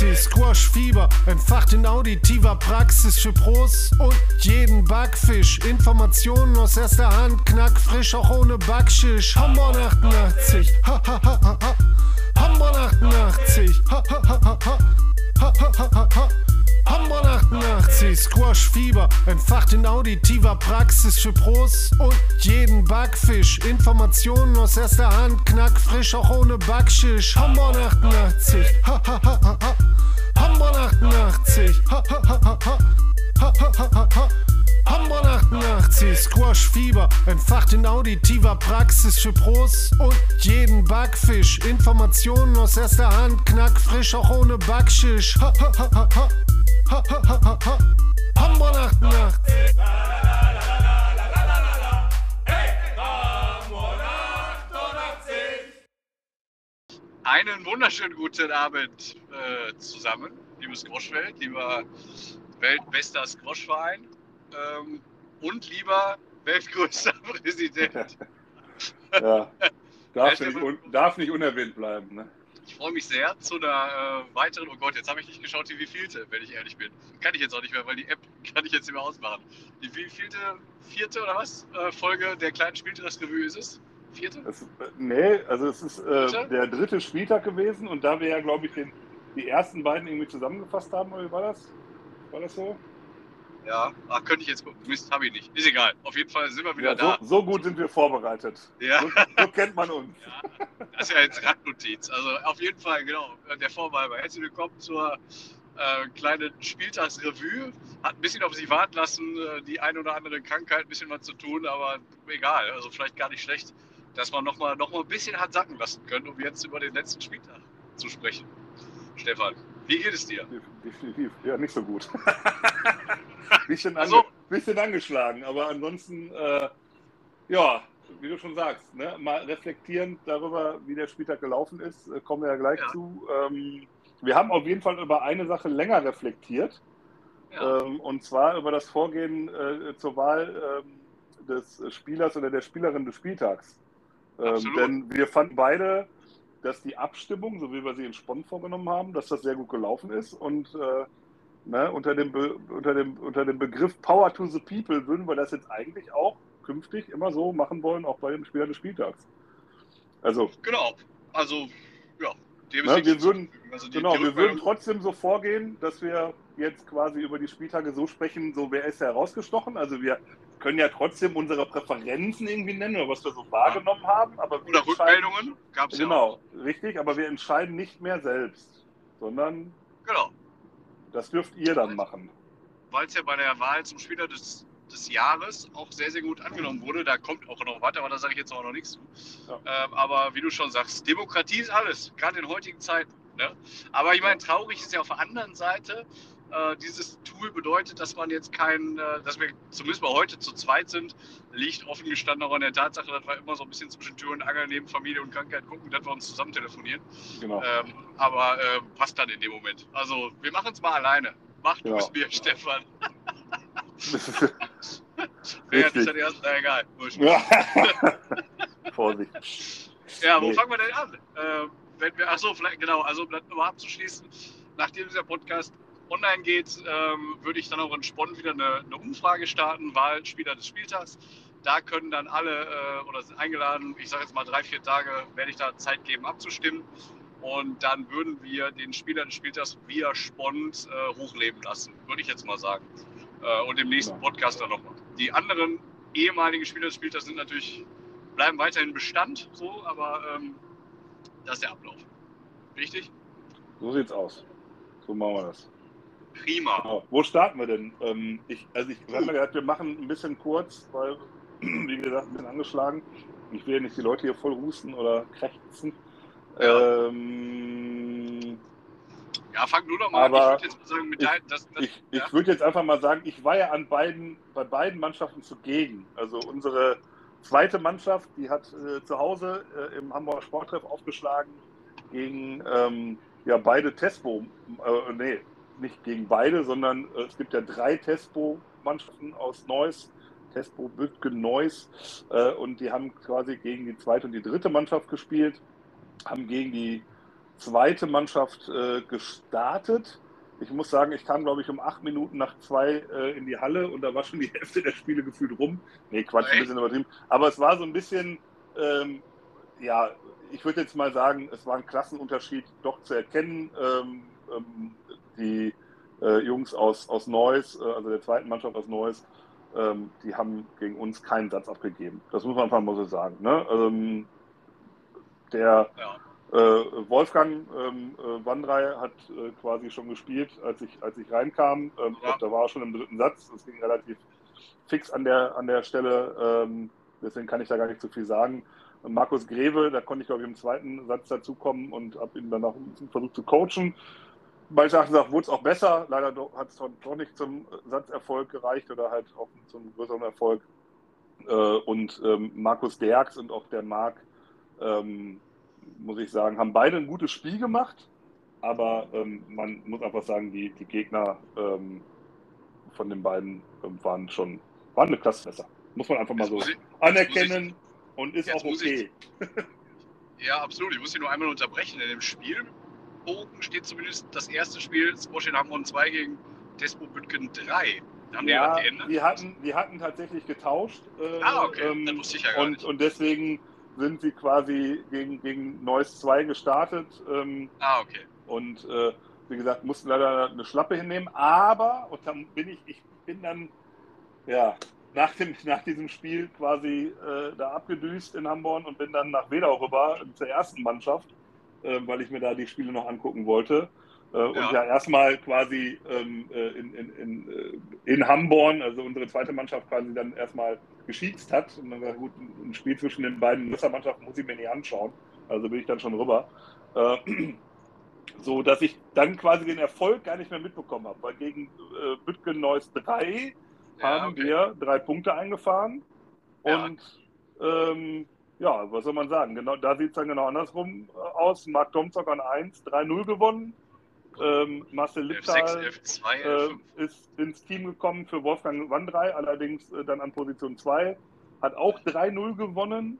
Nazi, Squash-Fieber, entfacht in auditiver Praxis für Pros und jeden Backfisch. Informationen aus erster Hand, knackfrisch, auch ohne Backschisch. Hamburg 88, ha ha ha ha ha. Hamburg 88, ha ha ha ha ha. Ha ha ha ha ha. Hamburg 88, Squash-Fieber, entfacht in auditiver Praxis für Pros und jeden Backfisch. Informationen aus erster Hand, knackfrisch, auch ohne Backschisch. Hamburg 88, ha ha ha ha ha. Hamburg 88, ha ha ha ha ha. Ha ha ha ha ha. Hamburg 88, Squash-Fieber, entfacht in auditiver Praxis für Pros und jeden Backfisch. Informationen aus erster Hand, knackfrisch, auch ohne Backschisch. Ha. Hamburg 88. Einen wunderschönen guten Abend äh, zusammen, liebes Squashwelt, lieber weltbester Squashverein ähm, und lieber weltgrößter Präsident. Ja, darf, nicht, un, darf nicht unerwähnt bleiben. Ne? Ich freue mich sehr zu einer äh, weiteren, oh Gott, jetzt habe ich nicht geschaut, die wievielte, wenn ich ehrlich bin. Kann ich jetzt auch nicht mehr, weil die App kann ich jetzt nicht mehr ausmachen. Die wievielte, vierte oder was, äh, Folge der kleinen Spieltagsrevue ist es? Vierte? Es, äh, nee, also es ist äh, der dritte Spieltag gewesen und da wir ja, glaube ich, den, die ersten beiden irgendwie zusammengefasst haben, oder wie war das? War das so? Ja, ach, könnte ich jetzt gucken. Mist, habe ich nicht. Ist egal. Auf jeden Fall sind wir wieder ja, da. So, so, gut sind wir vorbereitet. Ja. So, so kennt man uns. Ja, das ist ja jetzt Randnotiz. Also auf jeden Fall, genau, der Vorwahlber. Herzlich willkommen zur äh, kleinen Spieltagsrevue. Hat ein bisschen auf sich warten lassen, äh, die eine oder andere Krankheit, ein bisschen was zu tun, aber egal. Also vielleicht gar nicht schlecht, dass man nochmal noch mal ein bisschen hat sacken lassen können, um jetzt über den letzten Spieltag zu sprechen. Stefan, wie geht es dir? Definitiv. Ja, nicht so gut. bisschen, ange Also- bisschen angeschlagen, aber ansonsten, äh, ja, wie du schon sagst, ne, mal reflektierend darüber, wie der Spieltag gelaufen ist, äh, kommen wir ja gleich Ja. zu. Ähm, wir haben auf jeden Fall über eine Sache länger reflektiert, Ja, ähm, und zwar über das Vorgehen äh, zur Wahl ähm, des Spielers oder der Spielerin des Spieltags. Ähm, denn wir fanden beide, dass die Abstimmung, so wie wir sie in Spont vorgenommen haben, dass das sehr gut gelaufen ist. Und äh, ne, unter, dem Be unter, dem, unter dem Begriff Power to the People würden wir das jetzt eigentlich auch künftig immer so machen wollen, auch bei dem Spieler des Spieltags. Also, genau. Also, ja, dem Ne, wir würden- also die, genau, die wir würden trotzdem so vorgehen, dass wir jetzt quasi über die Spieltage so sprechen, so wer ist herausgestochen. Also wir können ja trotzdem unsere Präferenzen irgendwie nennen oder was wir so wahrgenommen haben, aber Oder Rückmeldungen gab es ja auch. Genau, richtig, aber wir entscheiden nicht mehr selbst, sondern Genau. das dürft ihr dann machen. weil es ja bei der Wahl zum Spieler des, des Jahres auch sehr, sehr gut angenommen wurde. Da kommt auch noch weiter, aber da sage ich jetzt auch noch nichts zu. Ja. Ähm, aber wie du schon sagst, Demokratie ist alles, gerade in heutigen Zeiten. Ne? Aber ich meine, traurig ist ja auf der anderen Seite, äh, dieses Tool bedeutet, dass man jetzt kein, äh, dass wir zumindest mal heute zu zweit sind, liegt offen gestanden auch an der Tatsache, dass wir immer so ein bisschen zwischen Tür und Angel neben Familie und Krankheit gucken, dass wir uns zusammen telefonieren. Genau. Ähm, aber äh, passt dann in dem Moment. Also wir machen es mal alleine. Mach du Ja. es mir, Stefan. Wer hat Richtig. das erst? Na egal. Vorsicht. Ja, wo Nee. fangen wir denn an? Ähm, wenn wir, achso, vielleicht, genau, also um das nochmal abzuschließen, nachdem dieser Podcast online geht, ähm, würde ich dann auch in Spont wieder eine, eine Umfrage starten, Wahlspieler des Spieltags. Da können dann alle äh, oder sind eingeladen, ich sage jetzt mal drei, vier Tage, werde ich da Zeit geben abzustimmen. Und dann würden wir den Spieler des Spieltags via Spont äh, hochleben lassen, würde ich jetzt mal sagen. Äh, und im nächsten. Podcast dann nochmal. Die anderen ehemaligen Spieler des Spieltags sind natürlich bleiben weiterhin Bestand, so, aber ähm, das ist der Ablauf. Richtig? So sieht's aus. So machen wir das. Prima. Genau. Wo starten wir denn? Ähm, ich, also ich habe mir gedacht, wir machen ein bisschen kurz, weil, wie gesagt, ein bisschen angeschlagen. Ich will ja nicht die Leute hier voll husten oder krächzen. Ja. Ähm, Ja, fang du doch mal an. Ich Aber würde jetzt mal sagen, mit dein, das, das, ich ja, ich würde jetzt einfach mal sagen, ich war ja an beiden, bei beiden Mannschaften zugegen. Also unsere zweite Mannschaft, die hat äh, zu Hause äh, im Hamburger Sporttreff aufgeschlagen gegen ähm, ja, beide Tespo, äh, nee, nicht gegen beide, sondern äh, es gibt ja drei Tespo-Mannschaften aus Neuss, Tespo, Büttgen, Neuss, äh, und die haben quasi gegen die zweite und die dritte Mannschaft gespielt, haben gegen die zweite Mannschaft äh, gestartet. Ich muss sagen, ich kam, glaube ich, um acht Minuten nach zwei äh, in die Halle und da war schon die Hälfte der Spiele gefühlt rum. Nee, Quatsch, ein bisschen übertrieben. Aber es war so ein bisschen, ähm, ja, ich würde jetzt mal sagen, es war ein Klassenunterschied doch zu erkennen. Ähm, ähm, die äh, Jungs aus, aus Neuss, äh, also der zweiten Mannschaft aus Neuss, ähm, die haben gegen uns keinen Satz abgegeben. Das muss man einfach mal so sagen. Ne? Ähm, der äh, Wolfgang ähm, äh, Wandrei hat äh, quasi schon gespielt, als ich, als ich reinkam. Ähm, ja. da war er schon im dritten Satz. Das ging relativ fix an der, an der Stelle. Ähm, deswegen kann ich da gar nicht so viel sagen. Markus Greve, da konnte ich, glaube ich, im zweiten Satz dazukommen und habe ihn dann auch versucht zu coachen. Meines Erachtens wurde es auch besser. Leider hat es doch nicht zum Satzerfolg gereicht oder halt auch zum größeren Erfolg. Äh, und ähm, Markus Derks und auch der Marc, ähm, muss ich sagen, haben beide ein gutes Spiel gemacht. Aber ähm, man muss einfach sagen, die, die Gegner von den beiden waren schon waren eine Klasse besser. Muss man einfach mal so anerkennen und ist auch okay. Ich, ja, absolut. Ich muss Sie nur einmal unterbrechen. In dem Spielbogen steht zumindest das erste Spiel Squash Hamburg 2 gegen Tespo Bütgen 3. Haben die ja, geändert? Die hatten, die hatten tatsächlich getauscht. Äh, ah, okay. Ähm, Dann wusste ich ja gar und, nicht. Und deswegen sind sie quasi gegen, gegen Neuss 2 gestartet. Ähm, ah, okay. Und äh, wie gesagt, mussten leider eine Schlappe hinnehmen. Aber, und dann bin ich, ich bin dann, ja, nach, dem, nach diesem Spiel quasi äh, da abgedüst in Hamburg und bin dann nach Wedau rüber zur ersten Mannschaft, äh, weil ich mir da die Spiele noch angucken wollte. Äh, ja. Und ja erstmal quasi ähm, äh, in, in, in, äh, in Hamborn, also unsere zweite Mannschaft quasi dann erstmal geschießt hat. Und dann war gut, ein Spiel zwischen den beiden Mannschaften muss ich mir nicht anschauen. Also bin ich dann schon rüber. Äh, so dass ich dann quasi den Erfolg gar nicht mehr mitbekommen habe, weil gegen äh, Bütgen Neuss 3 haben okay. wir drei Punkte eingefahren. Ja. Und ähm, ja, was soll man sagen? Genau, da sieht es dann genau andersrum äh, aus. Marc Domzock an 1, 3-0 gewonnen. Ähm, Marcel Liptal F6, F2, äh, ist ins Team gekommen für Wolfgang Wandrei, allerdings äh, dann an Position 2. Hat auch 3-0 gewonnen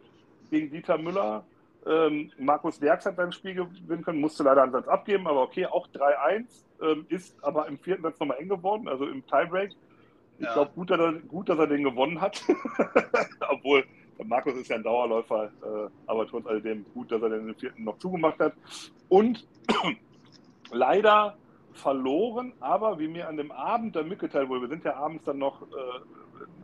gegen Dieter Müller. Ähm, Markus Derks hat sein Spiel gewinnen können, musste leider einen Satz abgeben, aber okay, auch 3-1. Ähm, ist aber im vierten Satz nochmal eng geworden, also im Tiebreak. Ich ja. glaube, gut, dass er, gut, dass er den gewonnen hat. Obwohl, Markus ist ja ein Dauerläufer, äh, aber trotz alledem gut, dass er den vierten noch zugemacht hat. Und leider verloren, aber wie mir an dem Abend dann mitgeteilt wurde, wir sind ja abends dann noch äh,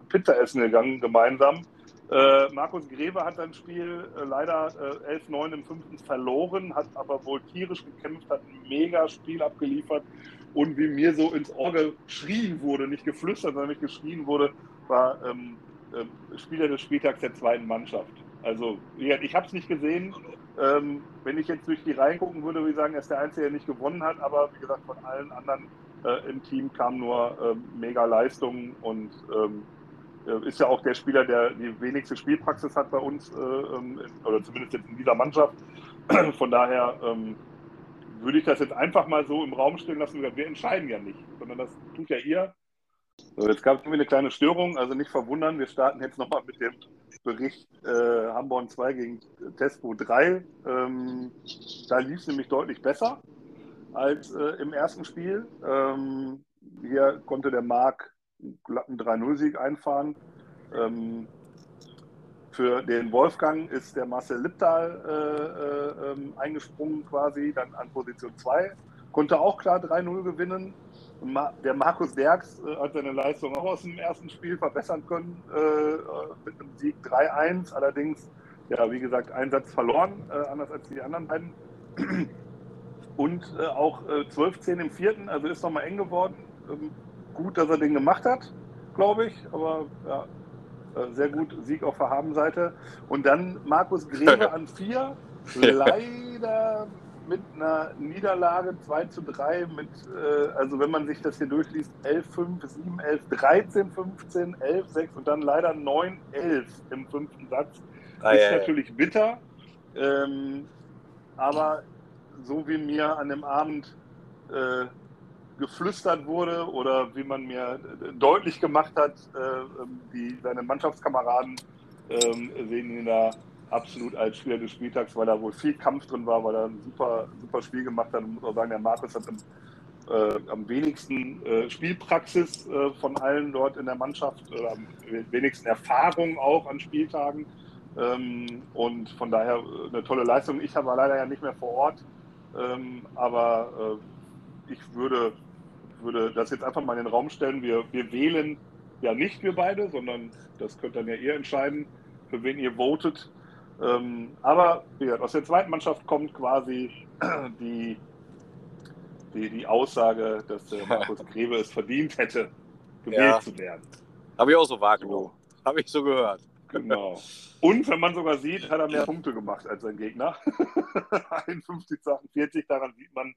Pizza essen gegangen gemeinsam. Äh, Markus Greve hat sein Spiel äh, leider äh, 11-9 im fünften verloren, hat aber wohl tierisch gekämpft, hat ein mega Spiel abgeliefert und wie mir so ins Ohr geschrien wurde, nicht geflüstert, sondern nicht geschrien wurde, war ähm, äh, Spieler des Spieltags der zweiten Mannschaft. Also, ich habe es nicht gesehen. Ähm, wenn ich jetzt durch die Reihen gucken würde, würde ich sagen, er ist der Einzige, der nicht gewonnen hat. Aber wie gesagt, von allen anderen äh, im Team kam nur äh, mega Leistung und ähm, äh, ist ja auch der Spieler, der die wenigste Spielpraxis hat bei uns, äh, ähm, oder zumindest jetzt in dieser Mannschaft. Von daher ähm, würde ich das jetzt einfach mal so im Raum stehen lassen. Wir entscheiden ja nicht, sondern das tut ja ihr. So, jetzt gab es irgendwie eine kleine Störung, also nicht verwundern. Wir starten jetzt nochmal mit dem Bericht äh, Hamburg 2 gegen Tespo 3. Ähm, da lief es nämlich deutlich besser als äh, im ersten Spiel. Ähm, hier konnte der Marc einen glatten 3-0-Sieg einfahren. Ähm, für den Wolfgang ist der Marcel Lipptal äh, äh, ähm, eingesprungen quasi, dann an Position 2. Konnte auch klar 3-0 gewinnen. Der Markus Derks äh, hat seine Leistung auch aus dem ersten Spiel verbessern können äh, mit einem Sieg 3-1. Allerdings, ja, wie gesagt, ein Satz verloren, äh, anders als die anderen beiden. Und äh, auch 12-10 im vierten, also ist nochmal eng geworden. Ähm, gut, dass er den gemacht hat, glaube ich. Aber ja, äh, sehr gut, Sieg auf der Habenseite. Und dann Markus Greve an vier, leider mit einer Niederlage 2 zu 3, mit, äh, also wenn man sich das hier durchliest, 11, 5, 7, 11, 13, 15, 11, 6 und dann leider 9, 11 im fünften Satz. Ah, ist ja, natürlich ja. bitter, ähm, aber so wie mir an dem Abend äh, geflüstert wurde oder wie man mir deutlich gemacht hat, äh, die, seine Mannschaftskameraden äh, sehen ihn da absolut als Spieler des Spieltags, weil da wohl viel Kampf drin war, weil er ein super, super Spiel gemacht hat. Und muss auch sagen, der Markus hat im, äh, am wenigsten äh, Spielpraxis äh, von allen dort in der Mannschaft, oder am wenigsten Erfahrung auch an Spieltagen. Ähm, und von daher äh, eine tolle Leistung. Ich war leider ja nicht mehr vor Ort, ähm, aber äh, ich würde, würde das jetzt einfach mal in den Raum stellen. Wir, wir wählen ja nicht wir beide, sondern das könnt dann ja ihr entscheiden, für wen ihr votet. Ähm, aber ja, aus der zweiten Mannschaft kommt quasi die, die, die Aussage, dass der Markus Grebe es verdient hätte, gewählt ja. zu werden. Habe ich auch so wahrgenommen. So. Habe ich so gehört. Genau. Und wenn man sogar sieht, hat er mehr Punkte gemacht als sein Gegner. 51 zu 48, daran sieht man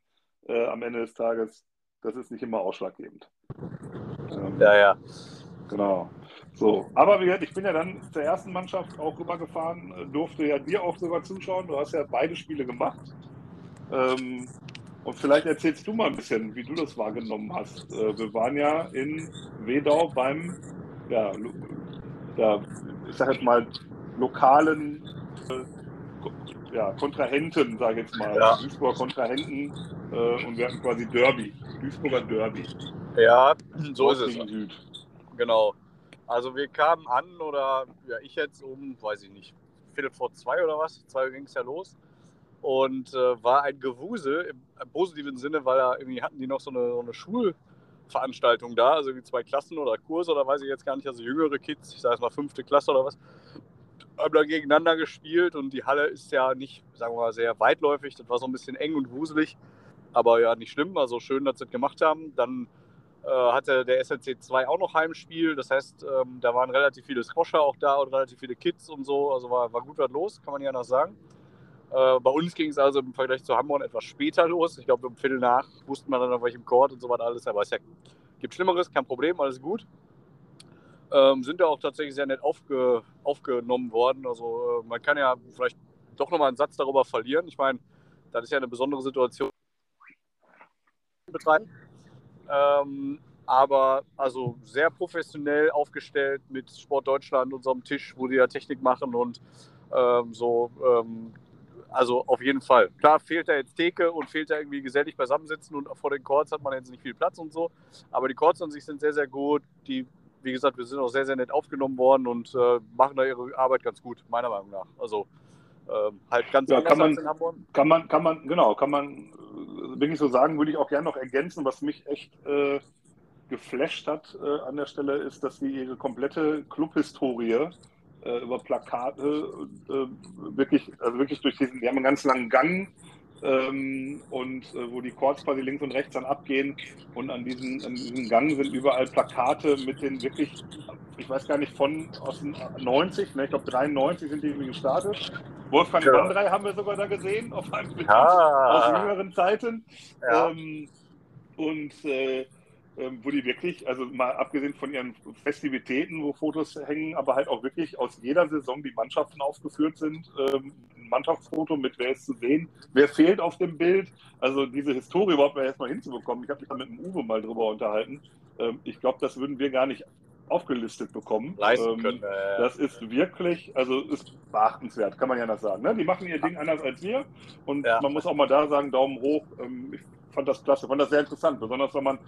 äh, am Ende des Tages, das ist nicht immer ausschlaggebend. Ähm, ja, ja. Genau. So, aber wie ich bin ja dann zur ersten Mannschaft auch rübergefahren, äh, durfte ja dir auch sogar zuschauen. Du hast ja beide Spiele gemacht. Ähm, und vielleicht erzählst du mal ein bisschen, wie du das wahrgenommen hast. Äh, wir waren ja in Wedau beim, ja, ja ich sag jetzt mal, lokalen äh, ja, Kontrahenten, sage ich jetzt mal. Ja. Duisburger Kontrahenten. Äh, und wir hatten quasi Derby, Duisburger Derby. Ja, so ist es. Süd. Genau. Also wir kamen an oder ja, ich jetzt um, weiß ich nicht, Viertel vor zwei oder was, zwei Uhr ging es ja los. Und äh, war ein Gewusel im, im, positiven Sinne, weil da irgendwie hatten die noch so eine, so eine Schulveranstaltung da, also wie zwei Klassen oder Kurse oder weiß ich jetzt gar nicht, also jüngere Kids, ich sage es mal fünfte Klasse oder was, haben da gegeneinander gespielt und die Halle ist ja nicht, sagen wir mal, sehr weitläufig, das war so ein bisschen eng und wuselig, aber ja, nicht schlimm, also schön, dass sie das gemacht haben. Dann hatte der SLC 2 auch noch Heimspiel. Das heißt, ähm, da waren relativ viele Squasher auch da und relativ viele Kids und so. Also war, war gut was los, kann man ja noch sagen. Äh, bei uns ging es also im Vergleich zu Hamburg etwas später los. Ich glaube, um Viertel nach wusste man dann auf welchem Court und so was alles. Aber es ja, gibt Schlimmeres, kein Problem, alles gut. Ähm, sind ja auch tatsächlich sehr nett aufge, aufgenommen worden. Also äh, man kann ja vielleicht doch nochmal einen Satz darüber verlieren. Ich meine, das ist ja eine besondere Situation betreiben. Ähm, aber also sehr professionell aufgestellt mit Sport Deutschland, unserem Tisch, wo die ja Technik machen und ähm, so. Ähm, also auf jeden Fall. Klar fehlt da jetzt Theke und fehlt da irgendwie gesellig beisammensitzen und vor den Chords hat man jetzt nicht viel Platz und so. Aber die Chords an sich sind sehr, sehr gut. Die, wie gesagt, wir sind auch sehr, sehr nett aufgenommen worden und äh, machen da ihre Arbeit ganz gut, meiner Meinung nach. Also ähm, halt ganz ja, kann man, in Hamburg. Kann man, kann man, genau, kann man wirklich so sagen, würde ich auch gerne noch ergänzen, was mich echt äh, geflasht hat äh, an der Stelle, ist, dass sie ihre komplette Clubhistorie äh, über Plakate äh, wirklich, also wirklich durch diesen, die haben einen ganz langen Gang ähm, und äh, wo die Chords quasi links und rechts dann abgehen und an diesem, an diesem Gang sind überall Plakate mit den wirklich, ich weiß gar nicht, von aus den 90, ne, ich glaube 93 sind die irgendwie gestartet. Wolfgang ja. Wandrei haben wir sogar da gesehen, auf einem Bild ah. aus jüngeren Zeiten. Ja. Ähm, und äh, ähm, wo die wirklich, also mal abgesehen von ihren Festivitäten, wo Fotos hängen, aber halt auch wirklich aus jeder Saison die Mannschaften aufgeführt sind. Ähm, Mannschaftsfoto mit wer ist zu sehen, wer fehlt auf dem Bild. Also diese Historie überhaupt mal erstmal hinzubekommen. Ich habe mich da mit dem Uwe mal drüber unterhalten. Ähm, ich glaube, das würden wir gar nicht aufgelistet bekommen. Leisten können. Äh, das ist wirklich, also ist beachtenswert, kann man ja noch sagen. Ne? Die machen ihr Ding anders als wir und ja. man muss auch mal da sagen, Daumen hoch. Ich fand das klasse, fand das sehr interessant, besonders wenn man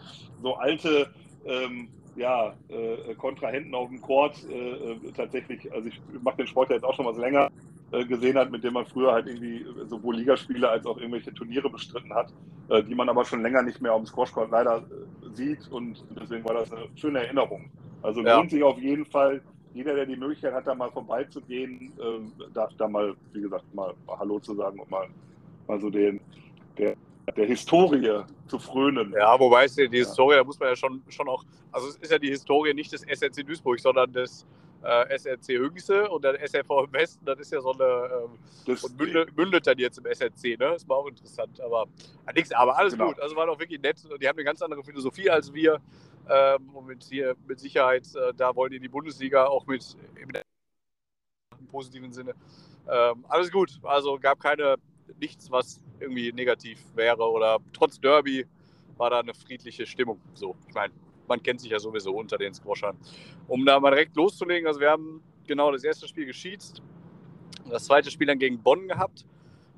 so alte ähm, ja, äh, Kontrahenten auf dem Court äh, äh, tatsächlich, also ich mache den Sport ja jetzt auch schon was länger, gesehen hat, mit dem man früher halt irgendwie sowohl Ligaspiele als auch irgendwelche Turniere bestritten hat, äh, die man aber schon länger nicht mehr auf dem Squashcourt leider äh, sieht und deswegen war das eine schöne Erinnerung. Also ja. lohnt sich auf jeden Fall, jeder, der die Möglichkeit hat, da mal vorbeizugehen, darf da mal, wie gesagt, mal Hallo zu sagen und mal, mal so den, der der Historie zu frönen. Ja, wobei es die Historie, da muss man ja schon, schon auch, also es ist ja die Historie nicht des SRC Duisburg, sondern des äh, SRC Hüngse und der SRV im Westen, das ist ja so eine, ähm, und mündet, mündet, dann jetzt im SRC, ne? Das war auch interessant, aber äh, nichts, aber alles genau. gut, also war doch wirklich nett, die haben eine ganz andere Philosophie als wir ähm, und mit, hier, mit Sicherheit, äh, da wollen die die Bundesliga auch mit im positiven Sinne. Ähm, alles gut, also gab keine nichts, was irgendwie negativ wäre oder trotz Derby war da eine friedliche Stimmung. So, ich meine, man kennt sich ja sowieso unter den Squashern. Um da mal direkt loszulegen, also wir haben genau das erste Spiel geschiedst das zweite Spiel dann gegen Bonn gehabt,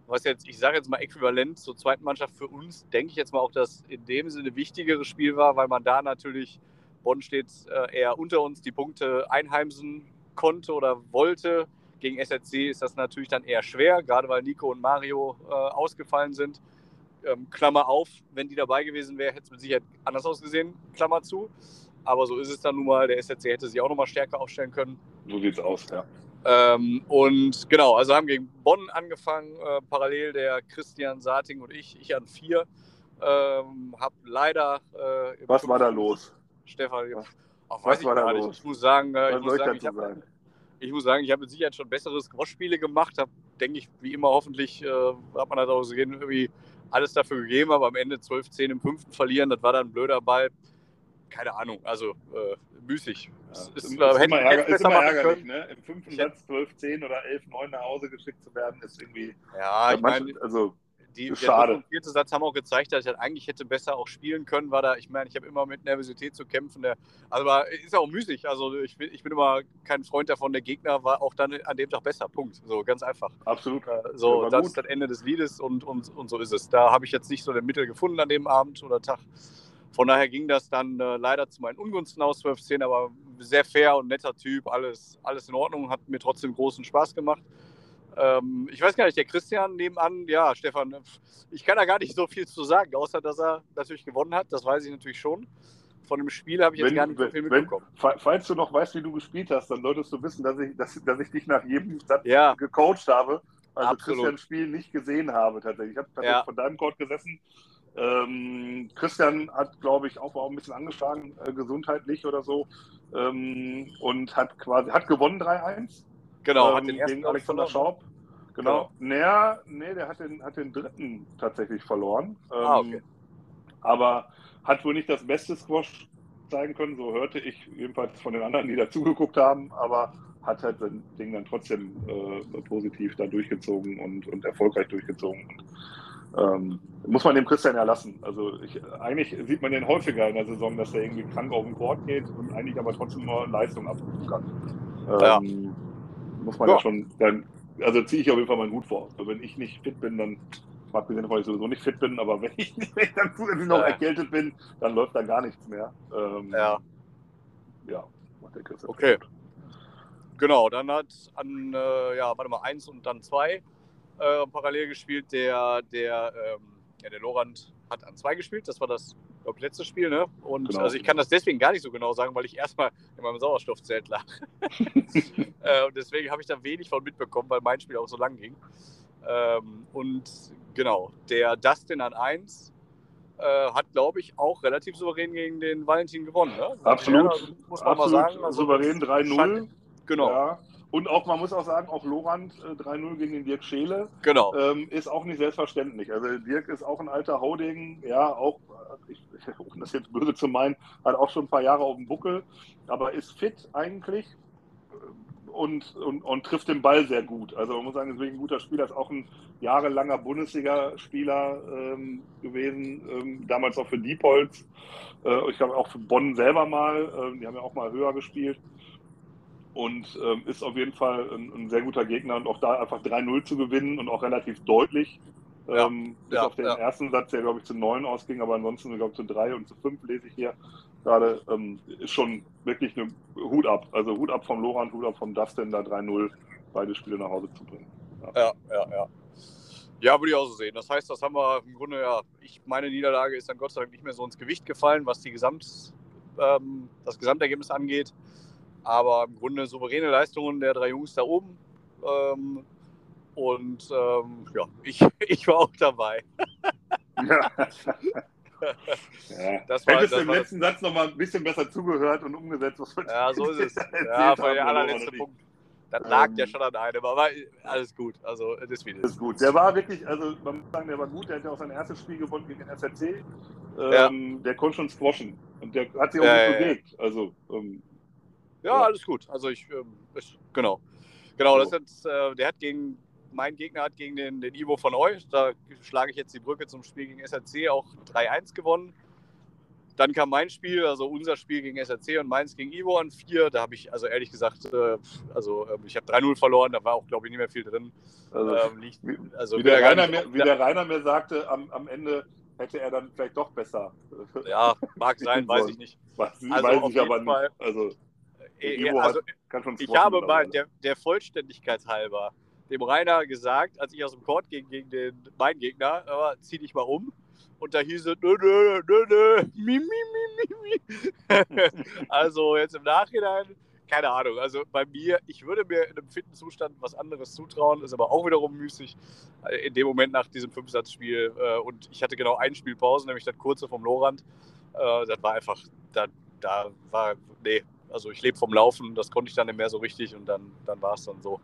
was jetzt, ich sage jetzt mal äquivalent zur zweiten Mannschaft für uns, denke ich jetzt mal auch, dass in dem Sinne wichtigeres Spiel war, weil man da natürlich, Bonn steht äh, eher unter uns, die Punkte einheimsen konnte oder wollte. Gegen SRC ist das natürlich dann eher schwer, gerade weil Nico und Mario äh, ausgefallen sind. Ähm, Klammer auf, wenn die dabei gewesen wäre, hätte es mit Sicherheit anders ausgesehen, Klammer zu. Aber so ist es dann nun mal. Der SRC hätte sich auch noch mal stärker aufstellen können. So sieht es aus, ja. Ähm, und genau, also haben gegen Bonn angefangen, äh, parallel der Christian Sating und ich, ich an vier. Ähm, hab leider. Äh, Was war da los? Stefan, Was, weiß was war da los? Ich muss sagen, äh, ich muss sagen, ich habe sagen? ich muss sagen, ich habe mit Sicherheit schon bessere Squash-Spiele gemacht. Habe, denke ich, wie immer hoffentlich, äh, hat man das auch gesehen, irgendwie alles dafür gegeben, aber am Ende 12-10 im fünften verlieren, das war dann ein blöder Ball. Keine Ahnung, also äh, müßig. Ja, ist, ist, immer, hätte ärger, ist immer ärgerlich, ne? Im fünften Satz 12, 10 oder 11, 9 nach Hause geschickt zu werden, ist irgendwie. Ja, ich meine, also, die, der schade. und vierte Satz haben auch gezeigt, dass ich halt eigentlich hätte besser auch spielen können. War da, ich meine, ich habe immer mit Nervosität zu kämpfen. Der, also war, ist auch müßig. Also ich bin, ich bin immer kein Freund davon. Der Gegner war auch dann an dem Tag besser. Punkt. So ganz einfach. absolut. Äh, So, das gut. ist das Ende des Liedes und, und, und so ist es. Da habe ich jetzt nicht so den Mittel gefunden an dem Abend oder Tag. Von daher ging das dann äh, leider zu meinen Ungunsten aus 12-10, aber sehr fair und netter Typ, alles, alles in Ordnung, hat mir trotzdem großen Spaß gemacht. Ähm, ich weiß gar nicht, der Christian nebenan, ja, Stefan, ich kann da gar nicht so viel zu sagen, außer dass er natürlich gewonnen hat, das weiß ich natürlich schon. Von dem Spiel habe ich jetzt Wenn- gar nicht so viel wenn- mitbekommen. Fa- Falls du noch weißt, wie du gespielt hast, dann solltest du wissen, dass ich, dass, dass ich dich nach jedem Satz Ja, gecoacht habe. Also Absolut. Christians Spiel nicht gesehen habe tatsächlich. Ich habe tatsächlich Ja. von deinem Court gesessen. Ähm, Christian hat, glaube ich, auch, auch ein bisschen angeschlagen, äh, gesundheitlich oder so. Ähm, und hat quasi hat gewonnen 3-1. Genau, ähm, hat den ersten ich, Alexander. Schaub. Genau. Naja, nee, der hat den, hat den dritten tatsächlich verloren. Ähm, Ah, okay. Aber hat wohl nicht das beste Squash zeigen können, so hörte ich jedenfalls von den anderen, die dazugeguckt haben, aber hat halt sein Ding dann trotzdem äh, positiv da durchgezogen und, und erfolgreich durchgezogen. Und, ähm, muss man dem Christian ja lassen. Also ich, eigentlich sieht man den häufiger in der Saison, dass er irgendwie krank auf den Court geht und eigentlich aber trotzdem nur Leistung abrufen kann. Ja. Muss man ja, Ja. schon dann, also ziehe ich auf jeden Fall meinen Hut vor. Also wenn ich nicht fit bin, dann mag gesehen, weil ich sowieso nicht fit bin, aber wenn ich, wenn ich dann zusätzlich noch Ja. erkältet bin, dann läuft da gar nichts mehr. Ähm, Ja. Ja, Christian. Okay. Genau, dann hat an, äh, ja, warte mal, eins und dann zwei äh, parallel gespielt. Der, der, ähm, ja, der Lorand hat an zwei gespielt. Das war das glaub, ich, letzte Spiel, ne? Und Genau. also ich kann das deswegen gar nicht so genau sagen, weil ich erstmal in meinem Sauerstoffzelt lag. äh, und deswegen habe ich da wenig von mitbekommen, weil mein Spiel auch so lang ging. Ähm, und genau, der Dustin an eins äh, hat, glaube ich, auch relativ souverän gegen den Valentin gewonnen. Ne? Absolut. Ja, also muss man Absolut mal sagen. Also souverän das 3-0. scheint- Genau, Ja. Und auch, man muss auch sagen, auch Lorand äh, 3-0 gegen den Dirk Scheele genau. ähm, ist auch nicht selbstverständlich. Also Dirk ist auch ein alter Haudegen, ja, auch, äh, ich, ohne das jetzt böse zu meinen, hat auch schon ein paar Jahre auf dem Buckel, aber ist fit eigentlich äh, und, und, und trifft den Ball sehr gut. Also man muss sagen, deswegen ein guter Spieler, ist auch ein jahrelanger Bundesliga-Spieler ähm, gewesen, ähm, damals auch für Diepholz. Äh, ich glaube auch für Bonn selber mal, ähm, die haben ja auch mal höher gespielt und ähm, ist auf jeden Fall ein, ein sehr guter Gegner und auch da einfach 3-0 zu gewinnen und auch relativ deutlich. Ja, Ähm, bis ja, auf den ja. ersten Satz, der glaube ich zu 9 ausging, aber ansonsten glaube ich zu 3 und zu 5 lese ich hier gerade, ähm, ist schon wirklich eine Hut ab. Also Hut ab vom Lorand, Hut ab vom Dustin, da 3-0 beide Spiele nach Hause zu bringen. Ja, ja, ja. Ja, würde ich auch so sehen. Das heißt, das haben wir im Grunde ja, ich, meine Niederlage ist dann Gott sei Dank nicht mehr so ins Gewicht gefallen, was die Gesamt, ähm, das Gesamtergebnis angeht. Aber im Grunde souveräne Leistungen der drei Jungs da oben. Ähm, und ähm, ja, ich, ich war auch dabei. Ja. ja. Das war- Hättest du das im war- letzten Satz noch mal ein bisschen besser zugehört und umgesetzt, was wir Ja, so ist es. Ja, haben, der allerletzte ich. Punkt. Das lag ja Ähm, schon an einem, aber alles gut. Also, das ist Das das. ist gut. Der war wirklich, also man muss sagen, der war gut. Der hat ja auch sein erstes Spiel gewonnen gegen den SRC. Ja. Ähm, Der konnte schon squashen. Und der hat sich auch Ja, gut ja, ja. bewegt. Also, ähm, Ja, Ja. alles gut. Also ich, ähm, ist, genau. Genau, So. das hat, äh, der hat gegen, mein Gegner hat gegen den, den Ivo von euch, da schlage ich jetzt die Brücke zum Spiel gegen SRC auch 3-1 gewonnen. dann kam mein Spiel, also unser Spiel gegen SRC und meins gegen Ivor 4. Da habe ich, also ehrlich gesagt, äh, also ähm, ich habe 3-0 verloren, da war auch, glaube ich, nicht mehr viel drin. Also, ähm, liegt, also wie, der Rainer, mir, wie der Rainer mir sagte, am, am Ende hätte er dann vielleicht doch besser. Ja, mag sein, weiß ich nicht. Weiß, also weiß ich aber Fall, nicht. Also, äh, also ich habe mal der, der Vollständigkeit halber dem Rainer gesagt, als ich aus dem Court ging gegen den, meinen Gegner, aber zieh dich mal um. Und da hieß es, nö, nö, nö, nö, mi, mi, mi, mi. also jetzt im Nachhinein, keine Ahnung. Also bei mir, ich würde mir in einem fitten Zustand was anderes zutrauen, ist aber auch wiederum müßig. Äh, in dem Moment nach diesem Fünfsatzspiel. Äh, und ich hatte genau ein Spiel Pause, nämlich das kurze vom Lorand. Äh, das war einfach, da, da war, nee, also ich lebe vom Laufen, das konnte ich dann nicht mehr so richtig und dann, dann war es dann so.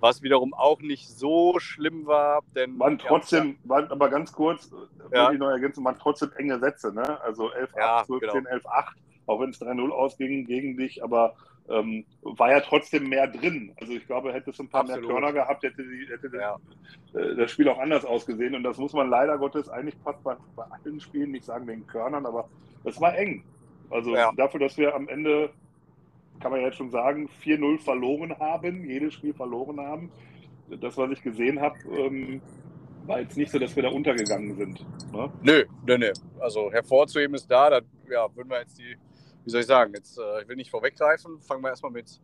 Was wiederum auch nicht so schlimm war, denn. Man trotzdem, waren aber ganz kurz, äh, ja. ich noch ergänzen, man trotzdem enge Sätze, ne? Also 11, ja, 8, 12, genau. 10, 11, 8, auch wenn es 3-0 ausging gegen dich, aber ähm, war ja trotzdem mehr drin. Also ich glaube, hätte es ein paar Absolut. mehr Körner gehabt, hätte, die, hätte ja. das, äh, das, Spiel auch anders ausgesehen. Und das muss man leider Gottes eigentlich fast bei, bei allen Spielen nicht sagen wegen Körnern, aber es war eng. Also ja. dafür, dass wir am Ende kann man jetzt schon sagen, 4-0 verloren haben, jedes Spiel verloren haben. Das, was ich gesehen habe, ähm, war jetzt nicht so, dass wir da untergegangen sind. Ne? Nö, nö, nö. Also hervorzuheben ist da, da ja, würden wir jetzt die, wie soll ich sagen, jetzt, äh, ich will nicht vorweggreifen, fangen wir erstmal mit,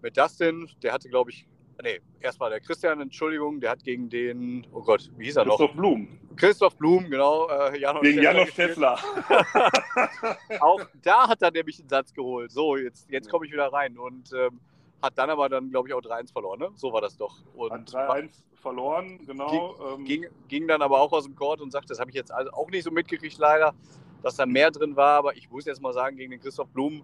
mit Dustin. Der hatte, glaube ich, nee, erstmal der Christian, Entschuldigung, der hat gegen den, oh Gott, wie hieß er noch? Christoph Blum. Christoph Blum, genau. Äh, Janosch gegen Janosch Tesla. Auch da hat er nämlich einen Satz geholt. So, jetzt, jetzt komme ich wieder rein und ähm, hat dann aber dann, glaube ich, auch 3-1 verloren, ne? So war das doch. Und hat 3-1 verloren, genau. Ging, ähm, ging, ging, dann aber auch aus dem Court und sagte, das habe ich jetzt also auch nicht so mitgekriegt, leider, dass da mehr drin war, aber ich muss jetzt mal sagen, gegen den Christoph Blum,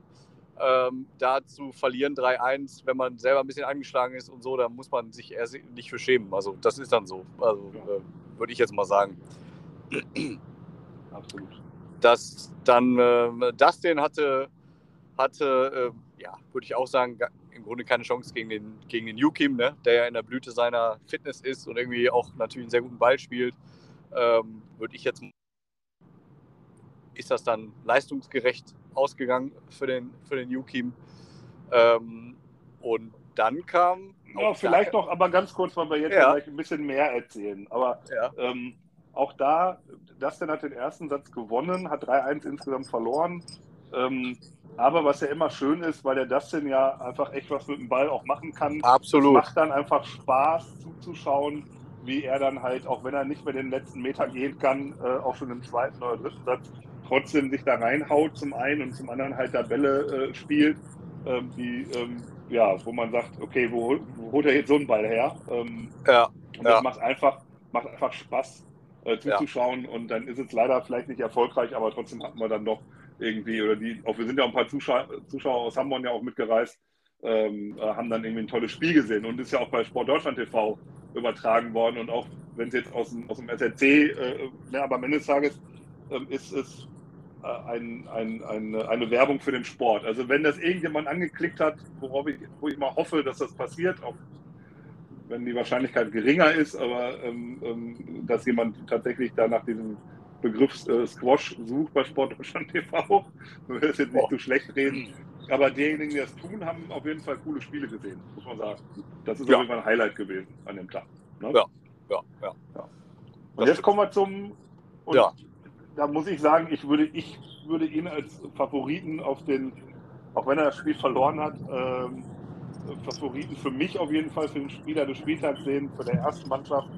ähm, da zu verlieren 3-1, wenn man selber ein bisschen angeschlagen ist und so, da muss man sich eher nicht für schämen. Also das ist dann so. Also ja. äh, würde ich jetzt mal sagen. Absolut. Dass dann äh, Dustin hatte, hatte äh, ja, würde ich auch sagen, im Grunde keine Chance gegen den, gegen den Yukim, ne? der ja in der Blüte seiner Fitness ist und irgendwie auch natürlich einen sehr guten Ball spielt. Ähm, würde ich jetzt ist das dann leistungsgerecht ausgegangen für den, für den Yukim. Ähm, und dann kam. Ja, vielleicht noch, aber ganz kurz, weil wir jetzt ja. vielleicht ein bisschen mehr erzählen. Aber ja. ähm, auch da, Dustin hat den ersten Satz gewonnen, hat 3-1 insgesamt verloren. Ähm, aber was ja immer schön ist, weil der Dustin ja einfach echt was mit dem Ball auch machen kann. Absolut. Es macht dann einfach Spaß zuzuschauen, wie er dann halt, auch wenn er nicht mehr den letzten Meter gehen kann, äh, auch schon im zweiten oder dritten Satz trotzdem sich da reinhaut zum einen und zum anderen halt da Bälle äh, spielt, ähm, die, ähm, ja, wo man sagt, okay, wo, wo, holt er jetzt so einen Ball her? Ähm, ja. Und das ja. macht einfach, macht einfach Spaß äh, zuzuschauen ja. und dann ist es leider vielleicht nicht erfolgreich, aber trotzdem hatten wir dann doch irgendwie, oder die, auch wir sind ja auch ein paar Zuschauer, Zuschauer aus Hamburg ja auch mitgereist, ähm, äh, haben dann irgendwie ein tolles Spiel gesehen und ist ja auch bei Sport Deutschland TV übertragen worden und auch wenn es jetzt aus dem, aus dem SRC, äh, ne, aber am Ende des Tages ähm, ist es äh, ein, ein, eine, eine Werbung für den Sport. Also wenn das irgendjemand angeklickt hat, worauf ich, wo ich mal hoffe, dass das passiert, auch wenn die Wahrscheinlichkeit geringer ist, aber ähm, ähm, dass jemand tatsächlich da nach diesem Begriff äh, Squash sucht bei Sport Deutschland TV, wir es jetzt nicht oh. so schlecht reden. Aber diejenigen, die das tun, haben auf jeden Fall coole Spiele gesehen, muss man sagen. Das ist ja. auf jeden Fall ein Highlight gewesen an dem Tag. Ne? Ja, ja, ja. ja. Und das jetzt kommen wir zum. Und ja da muss ich sagen, ich würde, ich würde ihn als Favoriten auf den, auch wenn er das Spiel verloren hat, ähm, Favoriten für mich auf jeden Fall für den Spieler des Spieltags sehen, für der ersten Mannschaft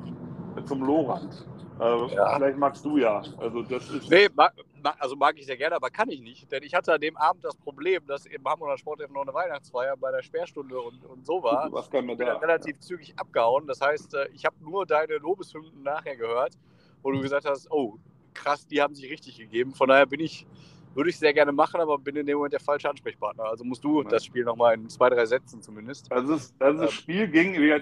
zum Lorand. Äh, ja. Vielleicht magst du ja. Also das ist nee, mag, also mag ich sehr gerne, aber kann ich nicht. Denn ich hatte an dem Abend das Problem, dass im Hamburger Sport noch eine Weihnachtsfeier bei der Sperrstunde und, und so war. Was kann man ich bin da? relativ ja. zügig abgehauen. Das heißt, äh, ich habe nur deine Lobeshymnen nachher gehört, wo du gesagt hast, oh, krass, die haben sich richtig gegeben. Von daher bin ich, würde ich sehr gerne machen, aber bin in dem Moment der falsche Ansprechpartner. Also musst du das Spiel nochmal in zwei, drei Sätzen zumindest. Also das, also das ähm, Spiel ging, äh,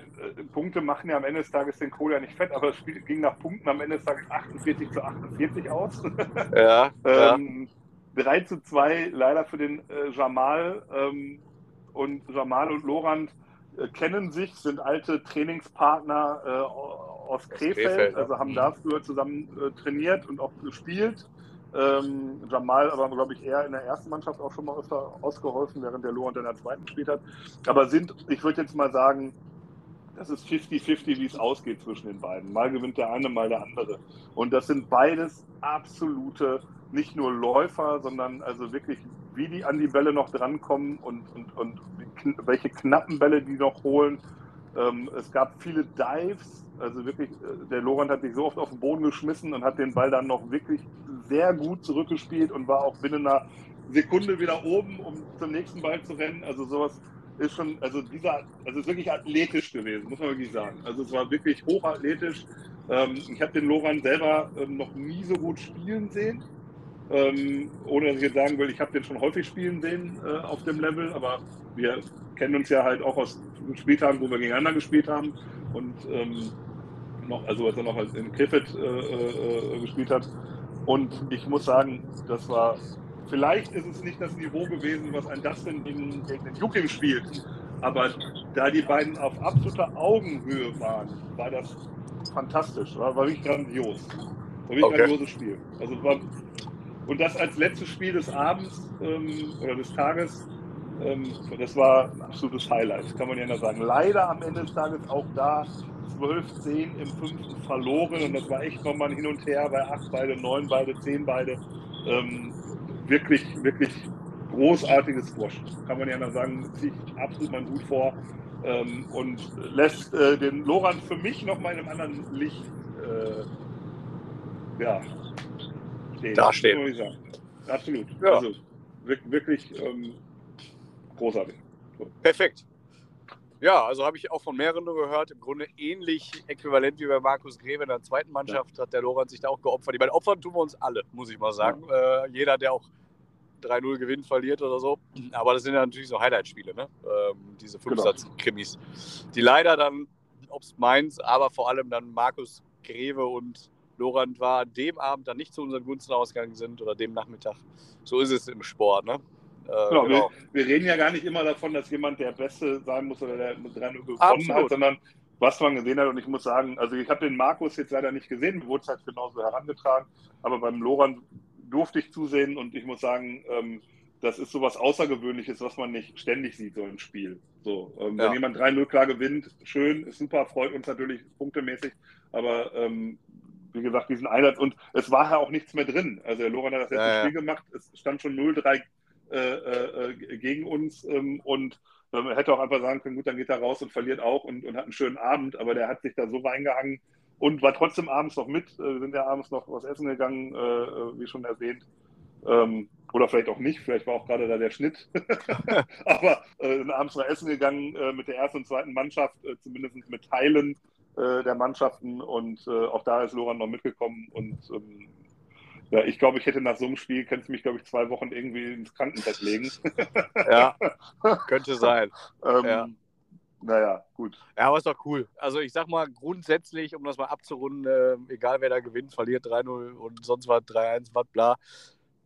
Punkte machen ja am Ende des Tages den Kohl ja nicht fett, aber das Spiel ging nach Punkten am Ende des Tages 48 zu 48 aus. Ja. ähm, ja. 3 zu 2 leider für den äh, Jamal. Ähm, und Jamal und Lorand äh, kennen sich, sind alte Trainingspartner äh, aus Krefeld, Krefeld also haben mhm. da früher zusammen äh, trainiert und auch gespielt. Ähm, Jamal aber, glaube ich, eher in der ersten Mannschaft auch schon mal öfter ausgeholfen, während der Lorenz in der zweiten gespielt hat. Aber sind, ich würde jetzt mal sagen, das ist 50-50, wie es ausgeht zwischen den beiden. Mal gewinnt der eine, mal der andere. Und das sind beides absolute, nicht nur Läufer, sondern also wirklich, wie die an die Bälle noch drankommen und, und, und welche knappen Bälle die noch holen. Ähm, es gab viele Dives, also wirklich, äh, der Lorand hat sich so oft auf den Boden geschmissen und hat den Ball dann noch wirklich sehr gut zurückgespielt und war auch binnen einer Sekunde wieder oben, um zum nächsten Ball zu rennen. Also sowas ist schon, also dieser, also ist wirklich athletisch gewesen, muss man wirklich sagen. Also es war wirklich hochathletisch. Ähm, ich habe den Loran selber ähm, noch nie so gut spielen sehen. Ähm, ohne dass ich jetzt sagen will, ich habe den schon häufig spielen sehen äh, auf dem Level, aber wir kennen uns ja halt auch aus Spieltagen, wo wir gegeneinander gespielt haben. Und ähm, noch, also als er noch in Clifford äh, äh, gespielt hat. Und ich muss sagen, das war, vielleicht ist es nicht das Niveau gewesen, was ein Dustin gegen, gegen den Jukim spielt. Aber da die beiden auf absoluter Augenhöhe waren, war das fantastisch. War, war wirklich grandios. War wirklich okay. grandioses Spiel. Also war, und das als letztes Spiel des Abends ähm, oder des Tages, ähm, das war ein absolutes Highlight, kann man ja sagen. Leider am Ende des Tages auch da 12, 10 im fünften verloren und das war echt nochmal ein Hin und Her bei 8 beide, 9 beide, 10 beide. Ähm, wirklich, wirklich großartiges Squash. Kann man ja noch sagen, ziehe ich absolut mein Hut vor ähm, und lässt äh, den Loran für mich noch mal in einem anderen Licht äh, ja, stehen. Da stehen. Absolut. Ja. Also wirklich ähm, großartig. So. Perfekt. Ja, also habe ich auch von mehreren gehört. Im Grunde ähnlich äquivalent wie bei Markus Greve in der zweiten Mannschaft ja. hat der Lorenz sich da auch geopfert. Ich meine, opfern tun wir uns alle, muss ich mal sagen. Ja. Äh, jeder, der auch 3-0 gewinnt, verliert oder so. Aber das sind ja natürlich so Highlight-Spiele, ne? Ähm, diese genau. Fünfsatz-Krimis. Die leider dann, ob es meins, aber vor allem dann Markus Greve und Lorand war, an dem Abend dann nicht zu unseren Gunsten ausgegangen sind oder dem Nachmittag. So ist es im Sport, ne? Äh, genau, genau. Wir, wir, reden ja gar nicht immer davon, dass jemand der Beste sein muss oder der mit 3 gewonnen Absolut. hat, sondern was man gesehen hat. Und ich muss sagen, also ich habe den Markus jetzt leider nicht gesehen, mir wurde es halt genauso herangetragen, aber beim Loran durfte ich zusehen und ich muss sagen, ähm, das ist sowas Außergewöhnliches, was man nicht ständig sieht, so im Spiel. So, ähm, ja. Wenn jemand 3-0 klar gewinnt, schön, ist super, freut uns natürlich punktemäßig, aber ähm, wie gesagt, diesen Einsatz und es war ja auch nichts mehr drin. Also der Loran hat das letzte ja, Spiel gemacht, es stand schon 0-3 äh, äh, gegen uns ähm, und ähm, hätte auch einfach sagen können, gut, dann geht er raus und verliert auch und, und hat einen schönen Abend, aber der hat sich da so reingehangen und war trotzdem abends noch mit. Äh, wir sind ja abends noch was essen gegangen, äh, wie schon erwähnt. Ähm, oder vielleicht auch nicht, vielleicht war auch gerade da der Schnitt. aber äh, abends noch essen gegangen äh, mit der ersten und zweiten Mannschaft, äh, zumindest mit Teilen äh, der Mannschaften und auch da ist Loran noch mitgekommen und ähm, ja, ich glaube, ich hätte nach so einem Spiel, könntest mich, glaube ich, zwei Wochen irgendwie ins Krankenbett legen. ja, könnte sein. ähm, ja. Naja, gut. Ja, aber ist doch cool. Also ich sag mal, grundsätzlich, um das mal abzurunden, äh, egal wer da gewinnt, verliert 3-0 und sonst was 3-1, was bla,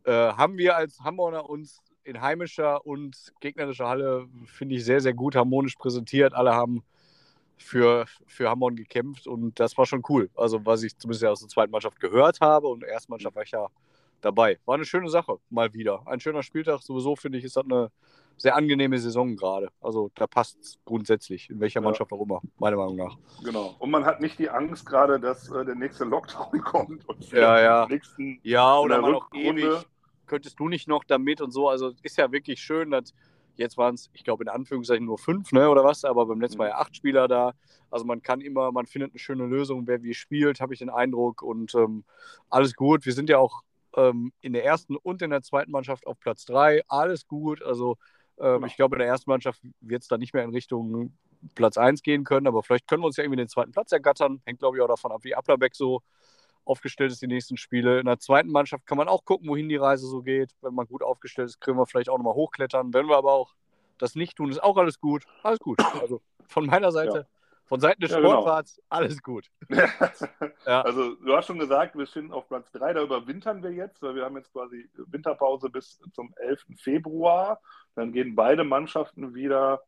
äh, haben wir als Hamburger uns in heimischer und gegnerischer Halle, finde ich, sehr, sehr gut harmonisch präsentiert. Alle haben für, für Hamburg gekämpft und das war schon cool. Also, was ich zumindest aus der zweiten Mannschaft gehört habe und ersten Mannschaft war ich ja dabei. War eine schöne Sache, mal wieder. Ein schöner Spieltag, sowieso finde ich, ist das eine sehr angenehme Saison gerade. Also, da passt es grundsätzlich, in welcher Mannschaft auch immer, meiner Meinung nach. Genau. Und man hat nicht die Angst gerade, dass äh, der nächste Lockdown kommt. Und ja, ja. ja, oder man noch ewig. Könntest du nicht noch damit und so? Also, ist ja wirklich schön, dass Jetzt waren es, ich glaube, in Anführungszeichen nur fünf, ne, oder was, aber beim letzten Mal ja acht Spieler da. Also man kann immer, man findet eine schöne Lösung, wer wie spielt, habe ich den Eindruck. Und ähm, alles gut. Wir sind ja auch ähm, in der ersten und in der zweiten Mannschaft auf Platz drei. Alles gut. Also ähm, genau. ich glaube, in der ersten Mannschaft wird es dann nicht mehr in Richtung Platz 1 gehen können, aber vielleicht können wir uns ja irgendwie den zweiten Platz ergattern. Hängt, glaube ich, auch davon ab, wie Applerbeck so aufgestellt ist, die nächsten Spiele. In der zweiten Mannschaft kann man auch gucken, wohin die Reise so geht. Wenn man gut aufgestellt ist, können wir vielleicht auch nochmal hochklettern. Wenn wir aber auch das nicht tun, ist auch alles gut. Alles gut. Also von meiner Seite, ja. von Seiten des ja. Sportparts, genau. alles gut. ja. Also du hast schon gesagt, wir stehen auf Platz 3, da überwintern wir jetzt, weil wir haben jetzt quasi Winterpause bis zum 11. Februar. Dann gehen beide Mannschaften wieder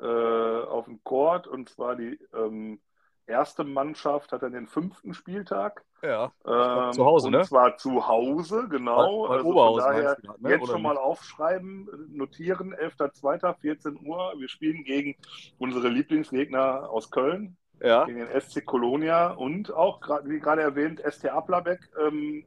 äh, auf den Court und zwar die ähm, erste Mannschaft hat dann den fünften Spieltag. Ja. Ähm, zu Hause, und ne? zwar zu Hause, genau. Weil- weil also daher hat, ne? jetzt Oder schon mal aufschreiben, notieren, 11.02. 14 Uhr. Wir spielen gegen unsere Lieblingsgegner aus Köln, Ja. gegen den SC Colonia und auch, wie gerade erwähnt, ST Aplabeck, ähm,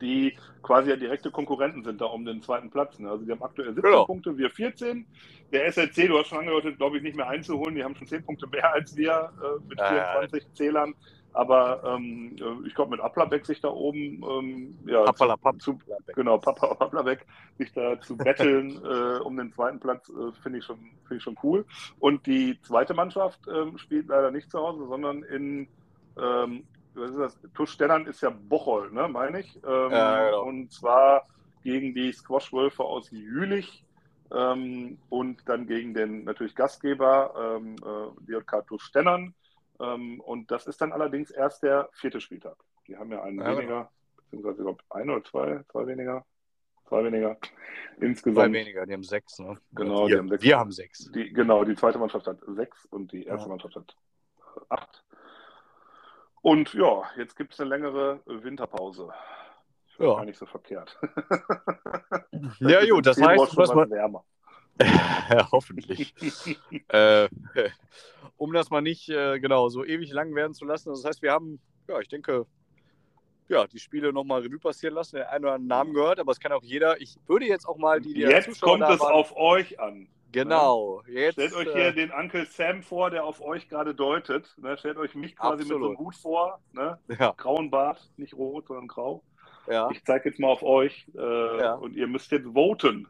die quasi ja direkte Konkurrenten sind da um den zweiten Platz. Ne? Also die haben aktuell 17 Genau. Punkte, wir 14. Der SLC, du hast schon angedeutet, glaube ich, nicht mehr einzuholen. Die haben schon 10 Punkte mehr als wir äh, mit ja. 24 Zählern. Aber ähm, äh, ich glaube, mit Aplabeck sich da oben ähm, ja, Pappalapapp. zu, genau, Papa Paplabeck, sich da zu betteln äh, um den zweiten Platz, äh, finde ich, schon finde ich schon cool. Und die zweite Mannschaft ähm, spielt leider nicht zu Hause, sondern in ähm, was ist das? Tuschstennern ist ja Bocholt, ne, meine ich. Ähm, Ja, genau. Und zwar gegen die Squashwölfe aus Jülich ähm, und dann gegen den natürlich Gastgeber ähm, äh, DJK Tuschstennern. Ähm, und das ist dann allerdings erst der vierte Spieltag. Die haben ja einen Ja, genau. weniger, beziehungsweise ich glaube ein oder zwei, zwei weniger, zwei weniger. Zwei Insgesamt. weniger, die haben sechs, ne? Genau, wir, die haben sechs. wir haben sechs. Die, genau, die zweite Mannschaft hat sechs und die erste Ja. Mannschaft hat acht. Und ja, jetzt gibt es eine längere Winterpause. Ja. Gar nicht so verkehrt. Ja, gut, das heißt, was man, wärmer. ja, hoffentlich. äh, um das mal nicht äh, genau so ewig lang werden zu lassen. Das heißt, wir haben, ja, ich denke, ja, die Spiele nochmal Revue passieren lassen. Der eine oder andere Namen gehört, aber es kann auch jeder. Ich würde jetzt auch mal die, die Jetzt kommt es waren- auf euch an. Genau. Jetzt, Stellt euch äh, hier den Onkel Sam vor, der auf euch gerade deutet. Ne? Stellt euch mich quasi mit so Absolut. einem Hut vor. Ne? ja, Grauen Bart, nicht rot, sondern grau. ja. Ich zeige jetzt mal auf euch äh, Ja. und ihr müsst jetzt voten.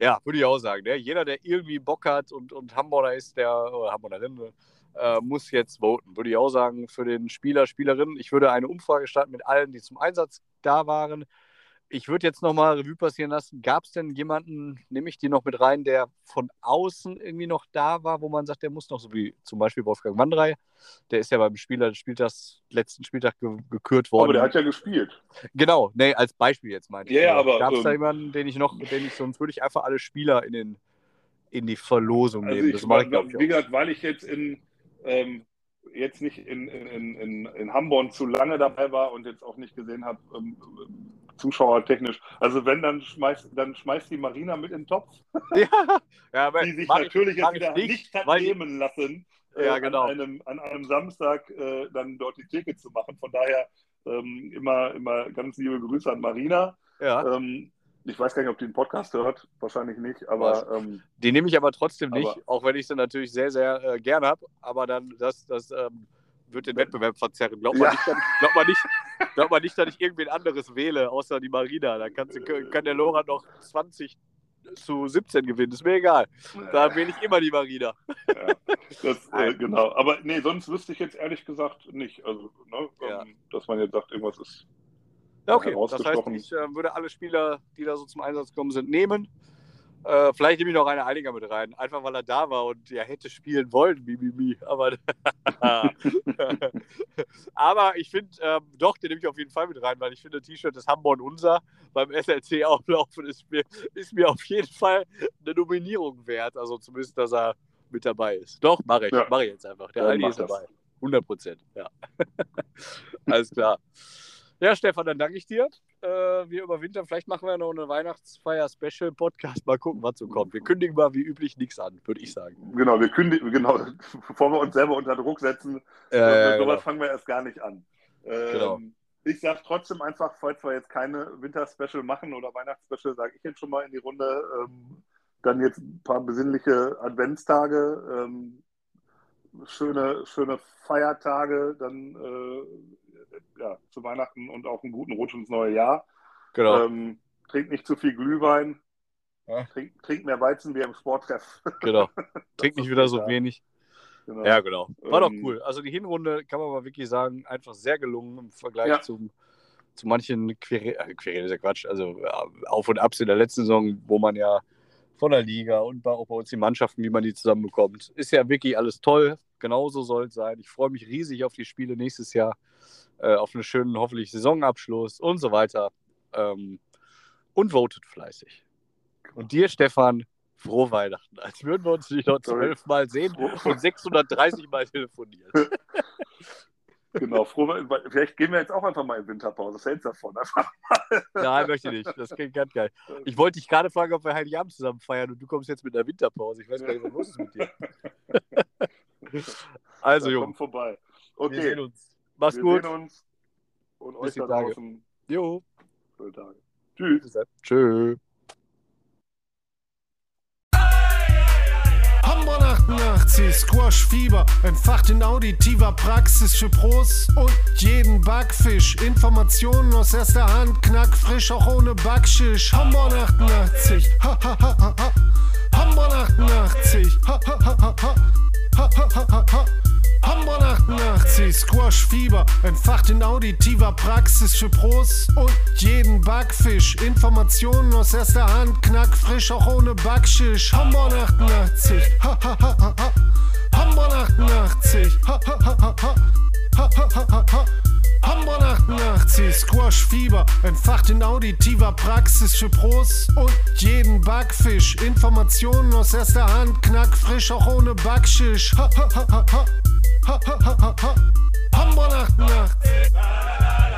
Ja, würde ich auch sagen. Ne? Jeder, der irgendwie Bock hat und, und Hamburger ist, der oder Hamburgerin, äh, muss jetzt voten. Würde ich auch sagen für den Spieler, Spielerin. Ich würde eine Umfrage starten mit allen, die zum Einsatz da waren. Ich würde jetzt nochmal Revue passieren lassen. Gab es denn jemanden, nehme ich die noch mit rein, der von außen irgendwie noch da war, wo man sagt, der muss noch, so wie zum Beispiel Wolfgang Wandrei, der ist ja beim Spieler des Spieltags, letzten Spieltag ge gekürt worden. Aber der hat ja gespielt. Genau, nee, als Beispiel jetzt meinte Ja, ja, aber, Gab es da ähm, jemanden, den ich noch, den ich, sonst würde ich einfach alle Spieler in, den, in die Verlosung Also nehmen. ich, das mache ich, glaube ich, wie gesagt, weil ich jetzt in ähm, jetzt nicht in, in, in, in Hamburg zu lange dabei war und jetzt auch nicht gesehen habe, ähm, zuschauertechnisch. Also wenn, dann schmeißt, dann schmeißt die Marina mit in den Topf, Ja, ja aber die sich ich- natürlich mach jetzt ich wieder nicht, nicht, hat nehmen lassen, Ja, äh, genau. an, einem, an einem Samstag äh, dann dort die Theke zu machen. Von daher ähm, immer, immer ganz liebe Grüße an Marina. Ja, Ähm, ich weiß gar nicht, ob die den Podcast hört, wahrscheinlich nicht, aber ähm, die nehme ich aber trotzdem nicht, Aber- auch wenn ich sie natürlich sehr, sehr äh, gern habe. Aber dann, das, das ähm, wird den Wettbewerb verzerren. Glaubt man, Ja. nicht, dass ich, glaubt, man nicht, glaubt man nicht, dass ich irgendwen anderes wähle, außer die Marina. Dann kannst, du- kann der Lora noch 20 zu 17 gewinnen. Ist mir egal. Da wähle ich immer die Marina. Ja, das, äh, genau. Aber nee, sonst wüsste ich jetzt ehrlich gesagt nicht. Also, ne, Ja. ähm, dass man jetzt sagt, irgendwas ist. Ja, okay. Das heißt, ich äh, würde alle Spieler, die da so zum Einsatz kommen sind, nehmen. Äh, vielleicht nehme ich noch eine Einiger mit rein, einfach weil er da war und ja hätte spielen wollen, Mimimi. Aber, aber ich finde, ähm, doch, den nehme ich auf jeden Fall mit rein, weil ich finde, T-Shirt des Hamburg unser beim SLC auflaufen ist mir, ist mir auf jeden Fall eine Nominierung wert. Also zumindest, dass er mit dabei ist. Doch, mache ich. Ja. Mache ich jetzt einfach. Der Dann Aldi ist dabei. 100 Prozent, ja. Alles klar. Ja, Stefan, dann danke ich dir. Äh, wir überwintern. Vielleicht machen wir noch eine Weihnachtsfeier-Special-Podcast. Mal gucken, was so kommt. Wir kündigen mal wie üblich nichts an, würde ich sagen. Genau, wir kündigen, genau, bevor wir uns selber unter Druck setzen, Äh, sowas genau. fangen wir erst gar nicht an. Ähm, Genau. Ich sage trotzdem einfach, falls wir jetzt keine Winter-Special machen oder Weihnachts-Special, sage ich jetzt schon mal in die Runde, ähm, dann jetzt ein paar besinnliche Adventstage, ähm, schöne, schöne Feiertage, dann äh, ja, zu Weihnachten und auch einen guten Rutsch ins neue Jahr. genau. Ähm, trinkt nicht zu viel Glühwein. Ja. Trink, trink mehr Weizenbier im Sporttreff. genau. Trink nicht wieder so Ja. wenig. genau. Ja, genau. War doch Ähm, cool. Also die Hinrunde, kann man mal wirklich sagen, einfach sehr gelungen im Vergleich Ja. zum, zu manchen Querelen, äh, Querelen ist ja Quatsch, also äh, Auf- und Abs in der letzten Saison, wo man ja von der Liga und bei, auch bei uns die Mannschaften, wie man die zusammenbekommt, ist ja wirklich alles toll. Genauso soll es sein. Ich freue mich riesig auf die Spiele nächstes Jahr, äh, auf einen schönen, hoffentlich Saisonabschluss und so weiter. Ähm, und votet fleißig. Und dir, Stefan, frohe Weihnachten. Als würden wir uns nicht noch Sorry. zwölf Mal sehen und 630 Mal telefonieren. Genau, froh, vielleicht gehen wir jetzt auch einfach mal in Winterpause. Was hältst du davon? Einfach mal. Nein, möchte ich nicht. Das klingt ganz geil. Ich wollte dich gerade fragen, ob wir Heiligabend zusammen feiern und du kommst jetzt mit einer Winterpause. Ich weiß gar nicht, was los ist mit dir. also, Jungs. Komm vorbei. Okay. Wir sehen uns. Mach's wir gut. Sehen uns. Und Bis euch da draußen. Jo. Schöne Tage. Tschüss. Tschüss. Hamburg 88, Squash Fieber, entfacht in auditiver Praxis für Pros und jeden Backfisch. Informationen aus erster Hand, knackfrisch, auch ohne Backschisch. Hamburg 88, ha ha ha ha ha. Hamburg 88, ha ha ha ha ha. Ha ha ha ha ha. Hamburg 88, Squash Fieber, entfacht in auditiver Praxis für Pros und jeden Backfisch. Informationen aus erster Hand, knackfrisch, auch ohne Backschisch. Hamburg 88, ha ha ha ha ha. Hamburg 88, ha ha ha ha ha. Ha ha ha ha ha. Hamburg 88, Squash Fieber, entfacht in auditiver Praxis für Pros und jeden Backfisch. Informationen aus erster Hand, knackfrisch, auch ohne Backschisch. Ha ha ha ha ha. Ha ha ha ha ha. Hamburg 88.